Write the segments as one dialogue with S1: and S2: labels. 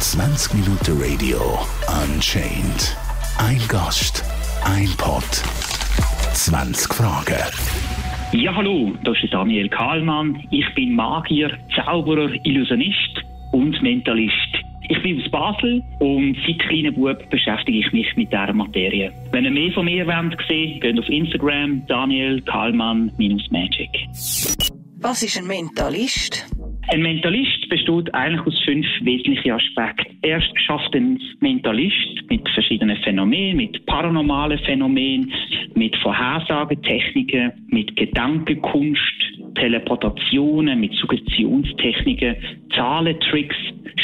S1: 20 Minuten Radio Unchained. Ein Gast, ein Pod, 20 Fragen.
S2: Ja, hallo, das ist Daniel Kahlmann. Ich bin Magier, Zauberer, Illusionist und Mentalist. Ich bin aus Basel und seit kleinem Bub beschäftige ich mich mit dieser Materie. Wenn ihr mehr von mir wollt geht auf Instagram Daniel Kahlmann-Magic.
S3: Was ist ein Mentalist?
S2: Ein Mentalist besteht eigentlich aus fünf wesentlichen Aspekten. Erst schafft ein Mentalist mit verschiedenen Phänomenen, mit paranormalen Phänomenen, mit Vorhersagetechniken, mit Gedankenkunst, Teleportationen, mit Suggestionstechniken, Zahlentricks,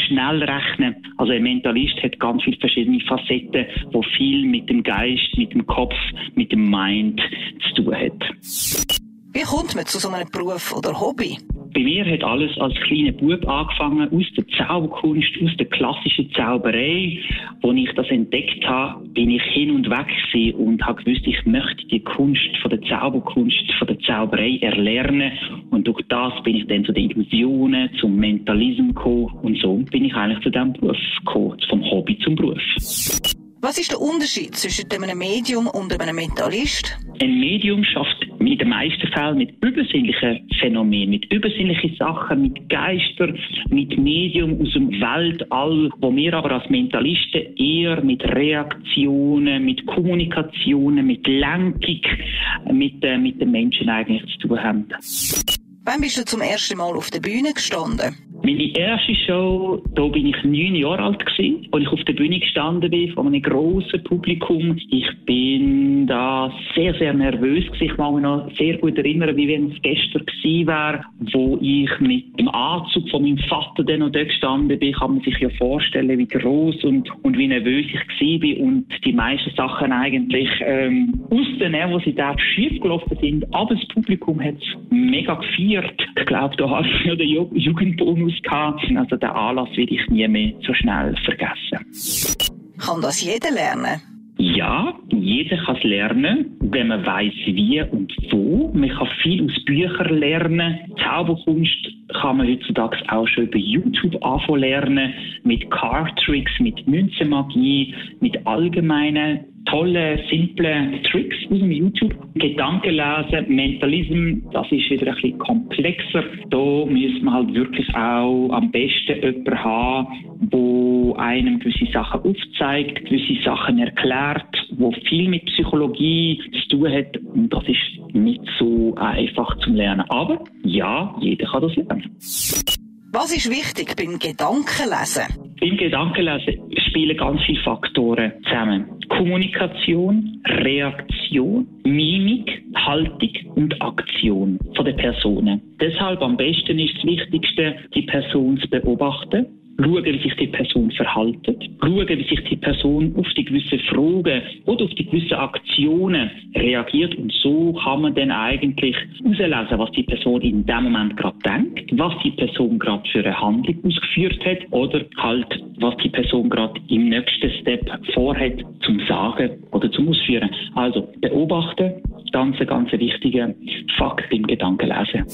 S2: Schnellrechnen. Also ein Mentalist hat ganz viele verschiedene Facetten, wo viel mit dem Geist, mit dem Kopf, mit dem Mind zu tun hat.
S3: Wie kommt man zu so einem Beruf oder Hobby?
S2: Bei mir hat alles als kleiner Bub angefangen, aus der Zauberkunst, aus der klassischen Zauberei. Als ich das entdeckt habe, bin ich hin und weg und habe gewusst, ich möchte die Kunst von der Zauberkunst, von der Zauberei erlernen. Und durch das bin ich dann zu den Illusionen, zum Mentalismus gekommen. Und so bin ich eigentlich zu diesem Beruf gekommen, vom Hobby zum Beruf.
S3: Was ist der Unterschied zwischen einem Medium und einem Mentalist?
S2: Ein Medium schafft in den meisten Fällen mit übersinnlichen Phänomenen, mit übersinnlichen Sachen, mit Geistern, mit Medium aus dem Weltall, wo wir aber als Mentalisten eher mit Reaktionen, mit Kommunikationen, mit Lenkung, mit, äh, mit den Menschen eigentlich zu tun haben.
S3: Wann bist du zum ersten Mal auf der Bühne gestanden?
S2: Meine erste Show, da bin ich neun Jahre alt gewesen, als ich auf der Bühne gestanden bin, vor einem grossen Publikum. Ich bin da sehr, sehr nervös gewesen. Ich kann mich noch sehr gut erinnern, wie wenn es gestern gewesen wäre, wo ich mit Anzug von meinem Vater dann noch dort gestanden bin. Kann man sich ja vorstellen, wie groß und, und wie nervös ich bin und die meisten Sachen eigentlich ähm, aus der Nervosität schief gelaufen sind. Aber das Publikum hat es mega gefeiert. Ich glaube, da hast du ja den Jugendbonus gehabt. Also den Anlass werde ich nie mehr so schnell vergessen.
S3: Kann das jeder lernen?
S2: Ja, jeder kann es lernen, wenn man weiß wie und wo. Man kann viel aus Büchern lernen. Zauberkunst kann man heutzutage auch schon über YouTube anfangen lernen, mit Card Tricks, mit Münzenmagie, mit allgemeinen tolle, simple Tricks aus dem YouTube. Gedanken lesen, Mentalismus, das ist wieder ein bisschen komplexer. Da müssen wir halt wirklich auch am besten jemanden haben, der einem gewisse Sachen aufzeigt, gewisse Sachen erklärt, wo viel mit Psychologie zu tun hat. Und das ist nicht so einfach zum Lernen. Aber ja, jeder kann das lernen.
S3: Was ist wichtig beim Gedankenlesen?
S2: Beim Gedankenlesen spielen ganz viele Faktoren zusammen. Kommunikation, Reaktion, Mimik, Haltung und Aktion von der Personen. Deshalb am besten ist das Wichtigste, die Person zu beobachten schauen, wie sich die Person verhaltet, schauen, wie sich die Person auf die gewissen Fragen oder auf die gewissen Aktionen reagiert und so kann man dann eigentlich herauslesen, was die Person in dem Moment gerade denkt, was die Person gerade für eine Handlung ausgeführt hat oder halt, was die Person gerade im nächsten Step vorhat zum Sagen oder zum Ausführen. Also beobachten, ganz, ganz wichtiger Fakt im Gedankenlesen.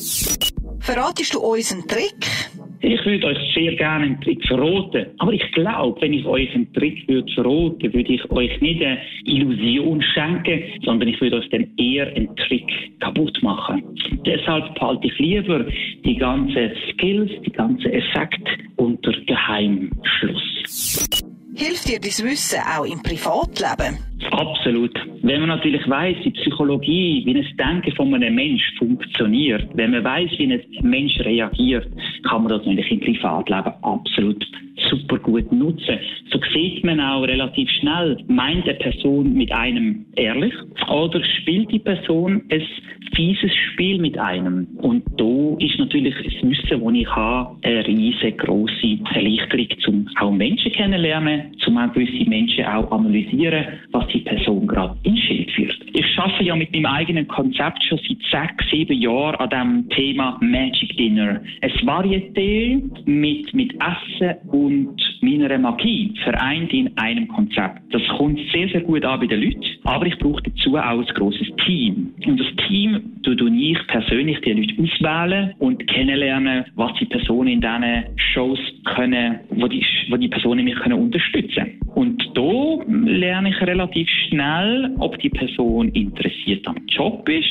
S3: Verratest du uns einen Trick?
S2: Ich würde euch sehr gerne einen Trick verraten. Aber ich glaube, wenn ich euch einen Trick würde verraten, würde ich euch nicht eine Illusion schenken, sondern ich würde euch dann eher einen Trick kaputt machen. Deshalb behalte ich lieber die ganzen Skills, die ganzen Effekte unter Geheimschluss.
S3: Hilft dir das Wissen auch im Privatleben?
S2: Absolut. Wenn man natürlich weiß, wie Psychologie, wie das Denken von einem Mensch funktioniert, wenn man weiß, wie ein Mensch reagiert, kann man das natürlich im Privatleben absolut super gut nutzen. So sieht man auch relativ schnell, meint eine Person mit einem ehrlich oder spielt die Person ein fieses Spiel mit einem. Und da ist natürlich das Wissen, das ich habe, eine riesengroße Erleichterung, um auch Menschen kennenzulernen, um auch gewisse Menschen auch analysieren, was die Person gerade ins Schild führt. Ich arbeite ja mit meinem eigenen Konzept schon seit sechs, sieben Jahren an dem Thema Magic Dinner. Ein Varieté mit, mit Essen und meiner Magie vereint in einem Konzept. Das kommt sehr, sehr gut an bei den Leuten, aber ich brauche dazu auch ein grosses Team. Und das Team tue ich persönlich die Leute auswählen und kennenlernen, was die Personen in diesen Shows können, wo die, wo die Personen mich können unterstützen Und da lerne ich relativ schnell, ob die Person interessiert am Job ist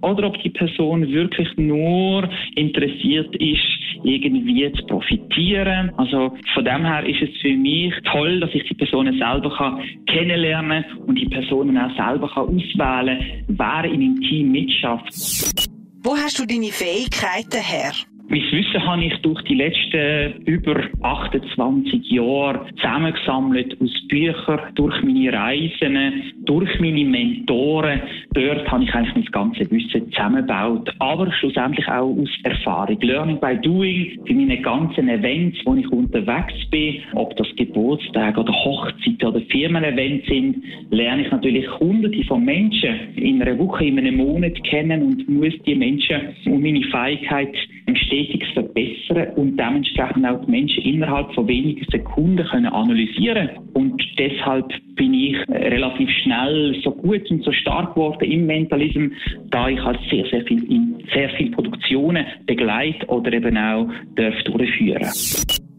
S2: oder ob die Person wirklich nur interessiert ist, irgendwie zu profitieren. Also von dem her ist es für mich toll, dass ich die Personen selber kann kennenlernen und die Personen auch selber kann auswählen, wer in meinem Team mitschafft.
S3: Wo hast du deine Fähigkeiten her?
S2: Mein Wissen habe ich durch die letzten über 28 Jahre zusammengesammelt aus Büchern, durch meine Reisen, durch meine Mentoren. Dort habe ich eigentlich mein ganzes Wissen zusammengebaut, aber schlussendlich auch aus Erfahrung. Learning by Doing, für meine ganzen Events, wo ich unterwegs bin, ob das Geburtstage oder Hochzeiten oder Firmen-Events sind, lerne ich natürlich hunderte von Menschen in einer Woche, in einem Monat kennen und muss die Menschen und meine Fähigkeit stetig verbessern und dementsprechend auch die Menschen innerhalb von wenigen Sekunden können analysieren Und deshalb bin ich relativ schnell so gut und so stark geworden im Mentalism, da ich halt sehr, sehr viel in sehr viele Produktionen begleite oder eben auch darf durchführen.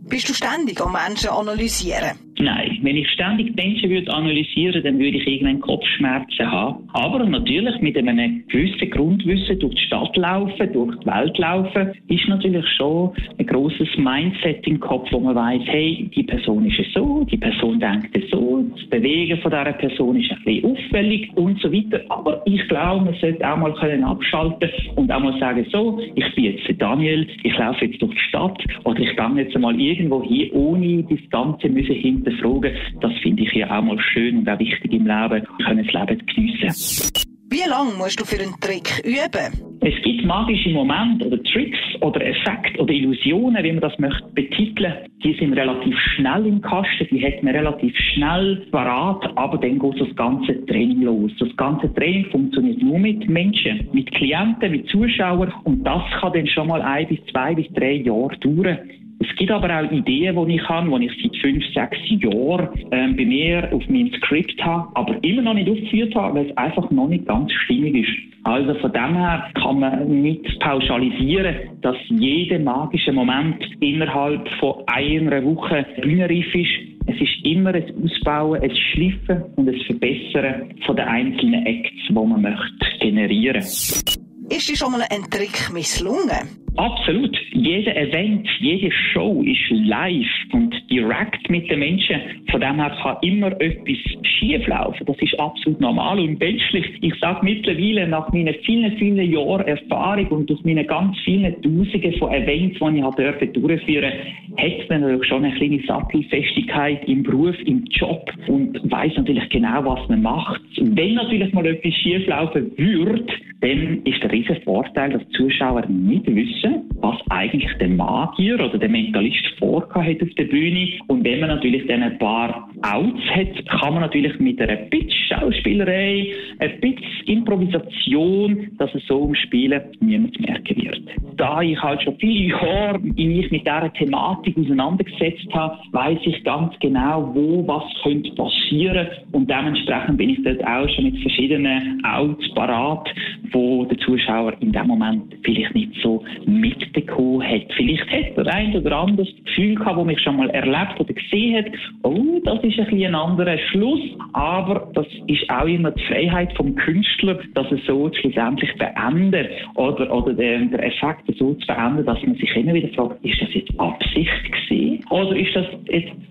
S3: Bist du ständig am Menschen analysieren?
S2: Nein, wenn ich ständig Menschen würde analysieren, dann würde ich irgendeinen Kopfschmerzen haben. Aber natürlich mit einem gewissen Grundwissen durch die Stadt laufen, durch die Welt laufen, ist natürlich schon ein großes Mindset im Kopf, wo man weiß, hey, die Person ist so, die Person denkt so, das Bewegen von dieser Person ist ein bisschen auffällig und so weiter. Aber ich glaube, man sollte auch mal können abschalten und auch mal sagen, so, ich bin jetzt Daniel, ich laufe jetzt durch die Stadt oder ich gehe jetzt mal irgendwo hin, ohne das Ganze müssen hinterfragen. Das finde ich ja auch mal schön und auch wichtig im Leben, können das Leben geniessen.
S3: Wie lange musst du für einen Trick üben?
S2: Es gibt magische Momente oder Tricks oder Effekte oder Illusionen, wie man das möchte betiteln. Die sind relativ schnell im Kasten, die hat man relativ schnell parat, aber dann geht das ganze Training los. Das ganze Training funktioniert nur mit Menschen, mit Klienten, mit Zuschauern und das kann dann schon mal ein bis zwei bis drei Jahre dauern. Es gibt aber auch Ideen, die ich habe, die ich seit fünf, sechs Jahren ähm, bei mir auf meinem Skript habe, aber immer noch nicht aufgeführt habe, weil es einfach noch nicht ganz stimmig ist. Also von dem her kann man nicht pauschalisieren, dass jeder magische Moment innerhalb von einer Woche bühnenreif ist. Es ist immer ein Ausbauen, ein Schliffen und ein Verbessern von den einzelnen Acts, die man möchte generieren.
S3: Ist dir schon mal ein Trick misslungen?
S2: Absolut. Jeder Event, jede Show ist live und direkt mit den Menschen. Von dem her kann immer etwas schieflaufen. Das ist absolut normal und menschlich. Ich sage mittlerweile, nach meinen vielen, vielen Jahren Erfahrung und durch meine ganz vielen Tausende von Events, die ich habe durchführen hat man natürlich schon eine kleine Sattelfestigkeit im Beruf, im Job und weiß natürlich genau, was man macht. Wenn natürlich mal etwas schieflaufen würde, dann ist der riesige Vorteil, dass die Zuschauer nicht wissen, was eigentlich der Magier oder der Mentalist vorgehabt hat auf der Bühne. Und wenn man natürlich dann ein paar Outs hat, kann man natürlich mit einer Pitch-Schauspielerei, ein bisschen Improvisation, dass es so umspielen niemand merken wird. Da ich halt schon viele Jahre mich mit dieser Thematik auseinandergesetzt habe, weiß ich ganz genau, wo was könnte passieren und dementsprechend bin ich dort auch schon mit verschiedenen Outs parat, wo der Zuschauer in dem Moment vielleicht nicht so mitbekommen hat. Vielleicht hat er ein oder anderes Gefühl gehabt, das mich schon mal erlebt oder gesehen hat, oh, das ist ein, ein anderer Schluss, aber das ist auch immer die Freiheit vom Künstler, dass er so schlussendlich beendet oder, oder der, der Effekt so zu beenden, dass man sich immer wieder fragt, ist das jetzt Absicht gewesen oder ist das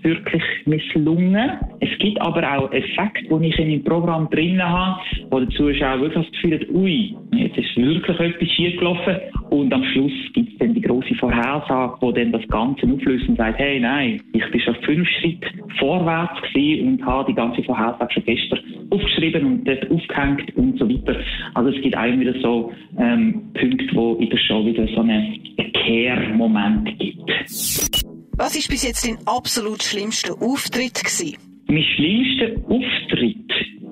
S2: wirklich misslungen? Es gibt aber auch Effekte, die ich in meinem Programm drin habe, wo der Zuschauer wirklich das Gefühl hat, ui, jetzt ist wirklich etwas schief gelaufen und am Schluss gibt es dann die große Vorhersage, wo dann das Ganze auflöst und sagt, hey, nein, ich bin schon fünf Schritte vorwärts gewesen und habe die ganze Vorhersage schon gestern aufgeschrieben und dort aufgehängt und so weiter. Also es gibt auch wieder so ähm, Punkte, wo in der Show wieder so einen Kehrmoment gibt.
S3: Was ist bis jetzt dein absolut schlimmster Auftritt gewesen?
S2: Mein schlimmster Auftritt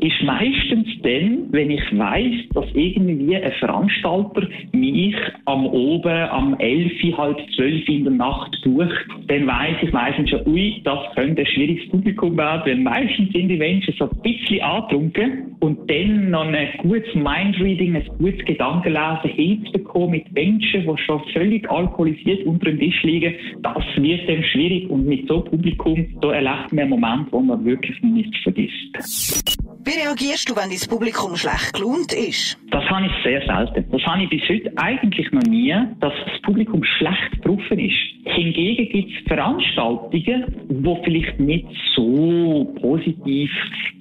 S2: ist meistens dann, wenn ich weiß, dass irgendwie ein Veranstalter mich am Oben, am 11, halb 12 in der Nacht bucht, dann weiß ich meistens schon, ui, das könnte ein schwieriges Publikum werden, weil meistens sind die Menschen so ein bisschen angetrunken und dann noch ein gutes Mindreading, ein gutes Gedankenlesen hinzubekommen mit Menschen, die schon völlig alkoholisiert unter dem Tisch liegen, das wird dann schwierig und mit so einem Publikum, da erlebt man einen Moment, wo man wirklich nicht vergisst.
S3: Wie reagierst du, wenn dein Publikum schlecht gelohnt ist?
S2: Das habe ich sehr selten. Das habe ich bis heute eigentlich noch nie, dass das Publikum schlecht getroffen ist. Hingegen gibt es Veranstaltungen, die vielleicht nicht so positiv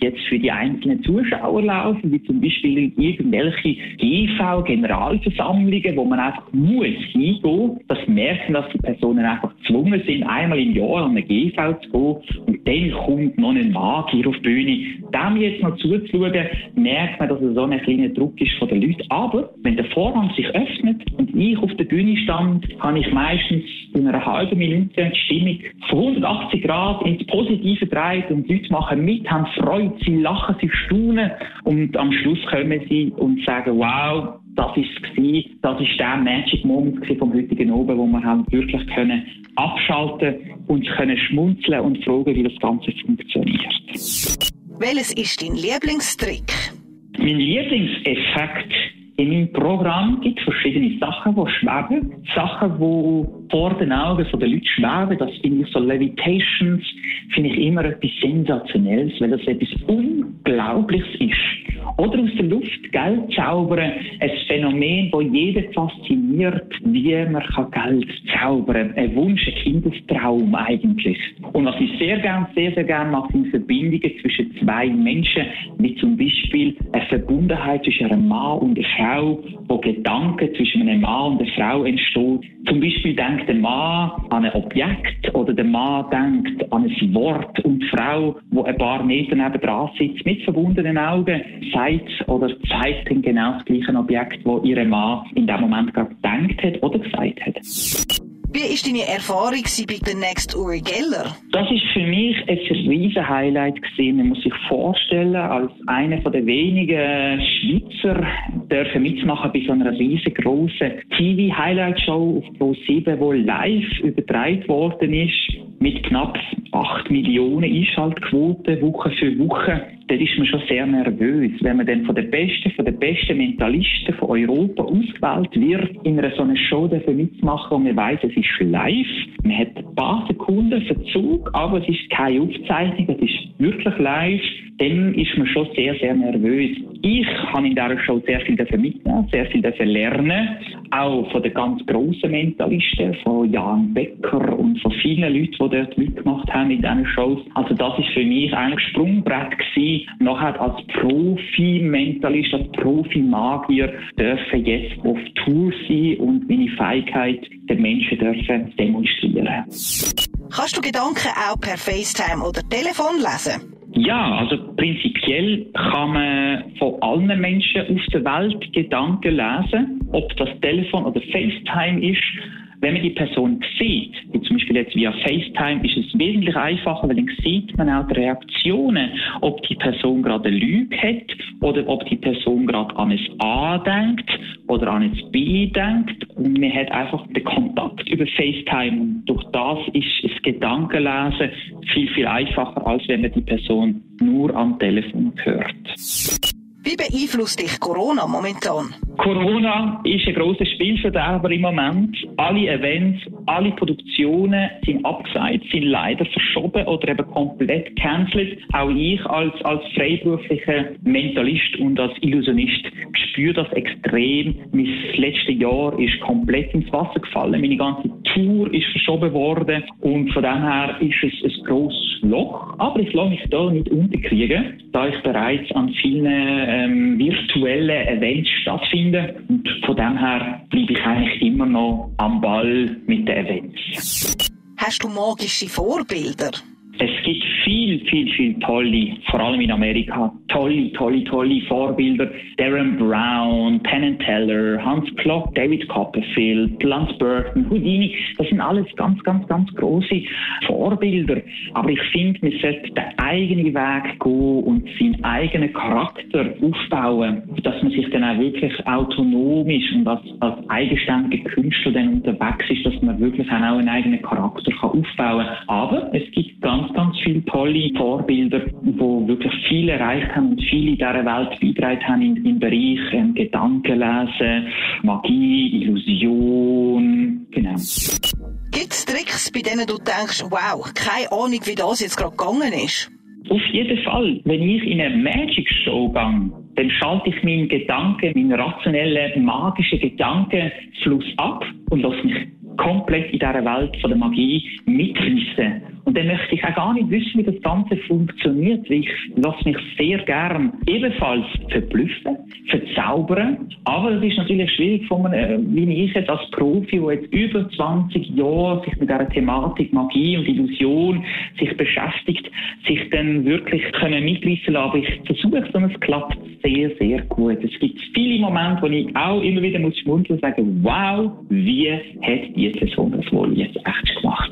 S2: jetzt für die einzelnen Zuschauer laufen, wie zum Beispiel irgendwelche GV-Generalversammlungen, wo man einfach muss hingehen. Das merken, dass die Personen einfach gezwungen sind, einmal im Jahr an eine GV zu gehen und dann kommt noch ein Magier auf die Bühne. Dem jetzt noch zuzuschauen, merkt man, dass es so ein kleiner Druck ist von den Leuten. Aber wenn der Vorhang sich öffnet und ich auf der Bühne stand, kann ich meistens in einer halben Minute die Stimmung von 180 Grad ins Positive drehen und die Leute machen mit, haben Freude, sie lachen, sie staunen und am Schluss kommen sie und sagen, wow, das ist es das ist der Magic Moment vom heutigen Abend, wo wir haben wirklich können abschalten und können schmunzeln und fragen, wie das Ganze funktioniert.
S3: Welches ist dein Lieblingstrick?
S2: Mein Lieblingseffekt in meinem Programm gibt verschiedene Sachen, die schweben. Sachen, die vor den Augen der Leute schweben. Das finde ich so Levitations, finde ich immer etwas Sensationelles, weil das etwas Unglaubliches ist. Oder aus der Luft Geld zaubern, ein Phänomen, das jeden fasziniert, wie man Geld zaubern kann. Ein Wunsch, ein Kindestraum eigentlich. Und was ich sehr gern, sehr, sehr gern mache, sind Verbindungen zwischen zwei Menschen, wie zum Beispiel eine Verbundenheit zwischen einem Mann und einer Frau, wo Gedanken zwischen einem Mann und einer Frau entstehen. Zum Beispiel denkt der Mann an ein Objekt oder der Mann denkt an ein Wort und die Frau, wo ein paar Meter neben dran sitzt, mit verbundenen Augen, sagt oder zeigt dann genau das gleiche Objekt, wo ihre Mann in dem Moment gerade gedacht hat oder gesagt hat.
S3: Wie war deine Erfahrung bei der Next Uri Geller?
S2: Das ist für mich ein riesen Highlight gewesen. Man muss sich vorstellen, als einer der wenigen Schweizer dürfen mitmachen bei so einer riesengroßen TV-Highlight-Show auf Pro 7, die live übertragen worden ist mit knapp 8 Millionen Einschaltquoten Woche für Woche, dann ist man schon sehr nervös, wenn man dann von den besten, von den besten Mentalisten von Europa ausgewählt wird, in einer so einer Show mitzumachen und man weiß, es ist live, man hat ein paar Sekunden Verzug, aber es ist keine Aufzeichnung, es ist wirklich live, dann ist man schon sehr, sehr nervös. Ich habe in dieser Show sehr viel mitnehmen, sehr viel lernen, auch von den ganz grossen Mentalisten, von Jan Becker und von vielen Leuten, die dort mitgemacht haben in diesen Shows. Also das ist für mich eigentlich Sprungbrett gewesen. Nachher als Profi-Mentalist, als Profi-Magier dürfen jetzt auf Tour sein und meine Fähigkeit den Menschen dürfen demonstrieren.
S3: Kannst du Gedanken auch per FaceTime oder Telefon lesen?
S2: Ja, also prinzipiell kann man von allen Menschen auf der Welt Gedanken lesen, ob das Telefon oder FaceTime ist. Wenn man die Person sieht, wie zum Beispiel jetzt via FaceTime, ist es wesentlich einfacher, weil dann sieht man auch die Reaktionen, ob die Person gerade eine Lüge hat oder ob die Person gerade an ein A denkt oder an ein B denkt. Und man hat einfach den Kontakt über FaceTime und durch das ist das Gedankenlesen viel, viel einfacher, als wenn man die Person nur am Telefon hört.
S3: Wie beeinflusst dich Corona momentan?
S2: Corona ist ein grosser Spielverderber im Moment. Alle Events, alle Produktionen sind abgesagt, sind leider verschoben oder eben komplett cancelled. Auch ich als, als freiberuflicher Mentalist und als Illusionist spüre das extrem. Mein letztes Jahr ist komplett ins Wasser gefallen. Meine ganze Tour ist verschoben worden und von dem her ist es ein grosses Loch. Aber ich lasse mich da nicht unterkriegen, da ich bereits an vielen ähm, virtuellen Events stattfinde finden. Und von dem her bleibe ich eigentlich immer noch am Ball mit den Events.
S3: Hast du magische Vorbilder?
S2: Es gibt viel, viel, viel tolle, vor allem in Amerika, tolle, tolle, tolle Vorbilder. Darren Brown, Penn Teller, Hans Klock, David Copperfield, Lance Burton, Houdini. Das sind alles ganz, ganz, ganz große Vorbilder. Aber ich finde, man sollte den eigenen Weg gehen und seinen eigenen Charakter aufbauen, dass man sich dann auch wirklich autonom ist und als, als eigenständiger Künstler dann unterwegs ist, dass man wirklich auch einen eigenen Charakter kann aufbauen kann. Aber es gibt ganz, ganz viele tolle Vorbilder, die wirklich viel erreicht haben und viele in dieser Welt beigetragen haben im, im Bereich ähm, Gedankenlesen, Magie, Illusion, genau.
S3: Gibt es Tricks, bei denen du denkst, wow, keine Ahnung, wie das jetzt gerade gegangen ist?
S2: Auf jeden Fall. Wenn ich in eine Magic Show gehe, dann schalte ich meinen Gedanken, meinen rationellen, magischen Gedankenfluss ab und lasse mich komplett in dieser Welt von der Magie mitreißen. Und dann möchte ich auch gar nicht wissen, wie das Ganze funktioniert. Ich lasse mich sehr gern ebenfalls verblüffen, verzaubern. Aber es ist natürlich schwierig, von einem, wie ich jetzt als Profi, der jetzt über 20 Jahre sich mit dieser Thematik Magie und Illusion sich beschäftigt, sich dann wirklich können mitreißen lassen. Aber ich versuche es und es klappt sehr, sehr gut. Es gibt viele Momente, wo ich auch immer wieder muss schmunzeln und sagen, wow, wie hat die Person das wohl jetzt echt gemacht?